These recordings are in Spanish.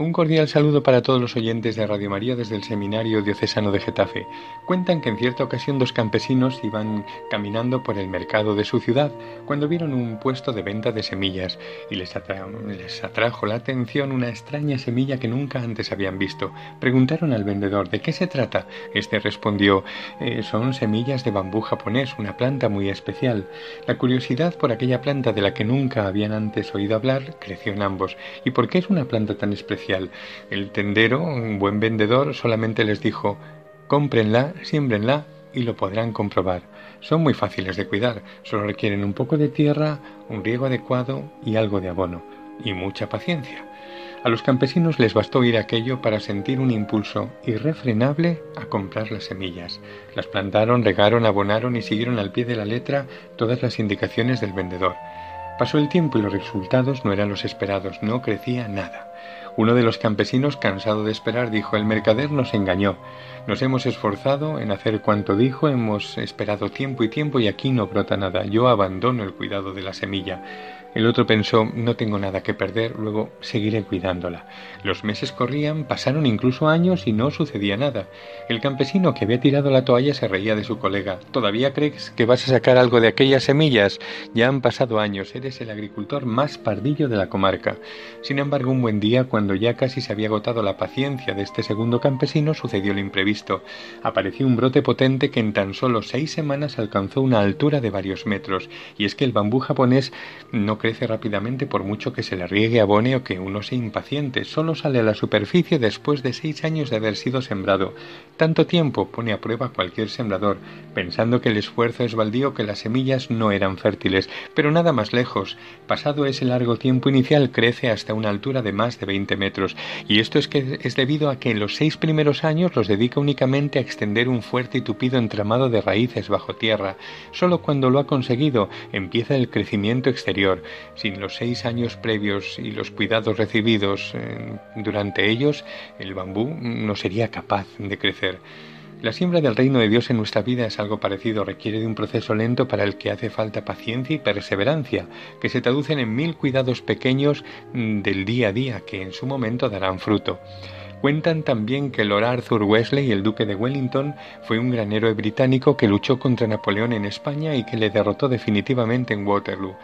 Un cordial saludo para todos los oyentes de Radio María desde el Seminario Diocesano de Getafe. Cuentan que en cierta ocasión dos campesinos iban caminando por el mercado de su ciudad cuando vieron un puesto de venta de semillas y les, atrajo la atención una extraña semilla que nunca antes habían visto. Preguntaron al vendedor de qué se trata. Este respondió eh, son semillas de bambú japonés, una planta muy especial. La curiosidad por aquella planta de la que nunca habían antes oído hablar creció en ambos. ¿Y por qué es una planta tan especial? El tendero, un buen vendedor, solamente les dijo cómprenla, siémbrenla y lo podrán comprobar. Son muy fáciles de cuidar, solo requieren un poco de tierra, un riego adecuado y algo de abono, y mucha paciencia. A los campesinos les bastó oír aquello para sentir un impulso irrefrenable a comprar las semillas. Las plantaron, regaron, abonaron y siguieron al pie de la letra todas las indicaciones del vendedor. Pasó el tiempo y los resultados no eran los esperados, no crecía nada. Uno de los campesinos, cansado de esperar, dijo El mercader nos engañó. Nos hemos esforzado en hacer cuanto dijo, hemos esperado tiempo y tiempo y aquí no brota nada. Yo abandono el cuidado de la semilla. El otro pensó, no tengo nada que perder, luego seguiré cuidándola. Los meses corrían, pasaron incluso años y no sucedía nada. El campesino que había tirado la toalla se reía de su colega. ¿Todavía crees que vas a sacar algo de aquellas semillas? Ya han pasado años, eres el agricultor más pardillo de la comarca. Sin embargo, un buen día, cuando ya casi se había agotado la paciencia de este segundo campesino, sucedió lo imprevisto. Apareció un brote potente que en tan solo seis semanas alcanzó una altura de varios metros. Y es que el bambú japonés no crece rápidamente por mucho que se le riegue abone o que uno sea impaciente. Solo sale a la superficie después de seis años de haber sido sembrado. Tanto tiempo pone a prueba cualquier sembrador, pensando que el esfuerzo es baldío, que las semillas no eran fértiles. Pero nada más lejos. Pasado ese largo tiempo inicial crece hasta una altura de más de 20 metros. Y esto es que es debido a que en los seis primeros años los dedica únicamente a extender un fuerte y tupido entramado de raíces bajo tierra. Solo cuando lo ha conseguido empieza el crecimiento exterior. Sin los seis años previos y los cuidados recibidos eh, durante ellos, el bambú no sería capaz de crecer. La siembra del reino de Dios en nuestra vida es algo parecido, requiere de un proceso lento para el que hace falta paciencia y perseverancia, que se traducen en mil cuidados pequeños mm, del día a día que en su momento darán fruto. Cuentan también que Lord Arthur Wesley, el duque de Wellington, fue un gran héroe británico que luchó contra Napoleón en España y que le derrotó definitivamente en Waterloo.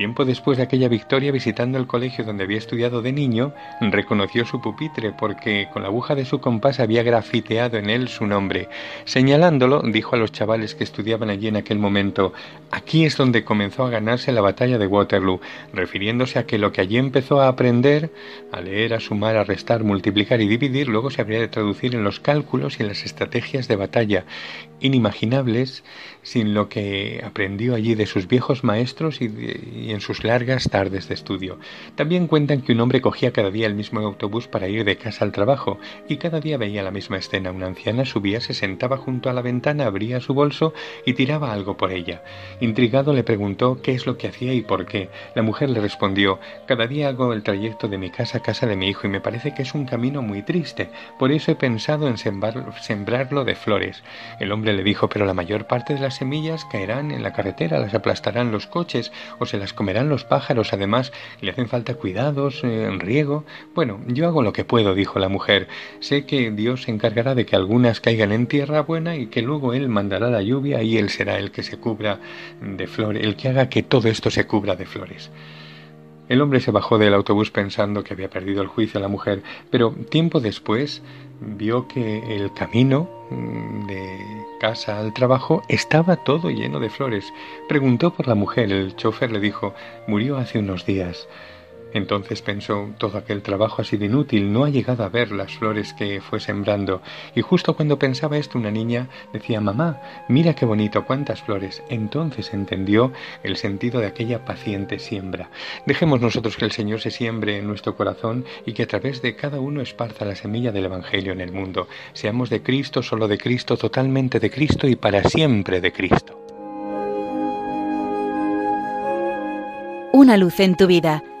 Tiempo después de aquella victoria, visitando el colegio donde había estudiado de niño, reconoció su pupitre porque con la aguja de su compás había grafiteado en él su nombre. Señalándolo, dijo a los chavales que estudiaban allí en aquel momento, aquí es donde comenzó a ganarse la batalla de Waterloo, refiriéndose a que lo que allí empezó a aprender, a leer, a sumar, a restar, multiplicar y dividir, luego se habría de traducir en los cálculos y en las estrategias de batalla, inimaginables sin lo que aprendió allí de sus viejos maestros y, en sus largas tardes de estudio. También cuentan que un hombre cogía cada día el mismo autobús para ir de casa al trabajo y cada día veía la misma escena. Una anciana subía, se sentaba junto a la ventana, abría su bolso y tiraba algo por ella. Intrigado le preguntó qué es lo que hacía y por qué. La mujer le respondió Cada día hago el trayecto de mi casa a casa de mi hijo y me parece que es un camino muy triste. Por eso he pensado en sembrarlo de flores. El hombre le dijo Pero la mayor parte de las semillas caerán en la carretera, las aplastarán los coches o se las comerán los pájaros. Además, le hacen falta cuidados, eh, riego. Bueno, yo hago lo que puedo, dijo la mujer. Sé que Dios se encargará de que algunas caigan en tierra buena y que luego Él mandará la lluvia y Él será el que se cubra de flores, el que haga que todo esto se cubra de flores. El hombre se bajó del autobús pensando que había perdido el juicio a la mujer, pero tiempo después vio que el camino mm, de casa al trabajo estaba todo lleno de flores. Preguntó por la mujer. El chofer le dijo murió hace unos días. Entonces pensó, todo aquel trabajo ha sido inútil, no ha llegado a ver las flores que fue sembrando. Y justo cuando pensaba esto, una niña decía, mamá, mira qué bonito, cuántas flores. Entonces entendió el sentido de aquella paciente siembra. Dejemos nosotros que el Señor se siembre en nuestro corazón y que a través de cada uno esparza la semilla del Evangelio en el mundo. Seamos de Cristo, solo de Cristo, totalmente de Cristo y para siempre de Cristo. Una luz en tu vida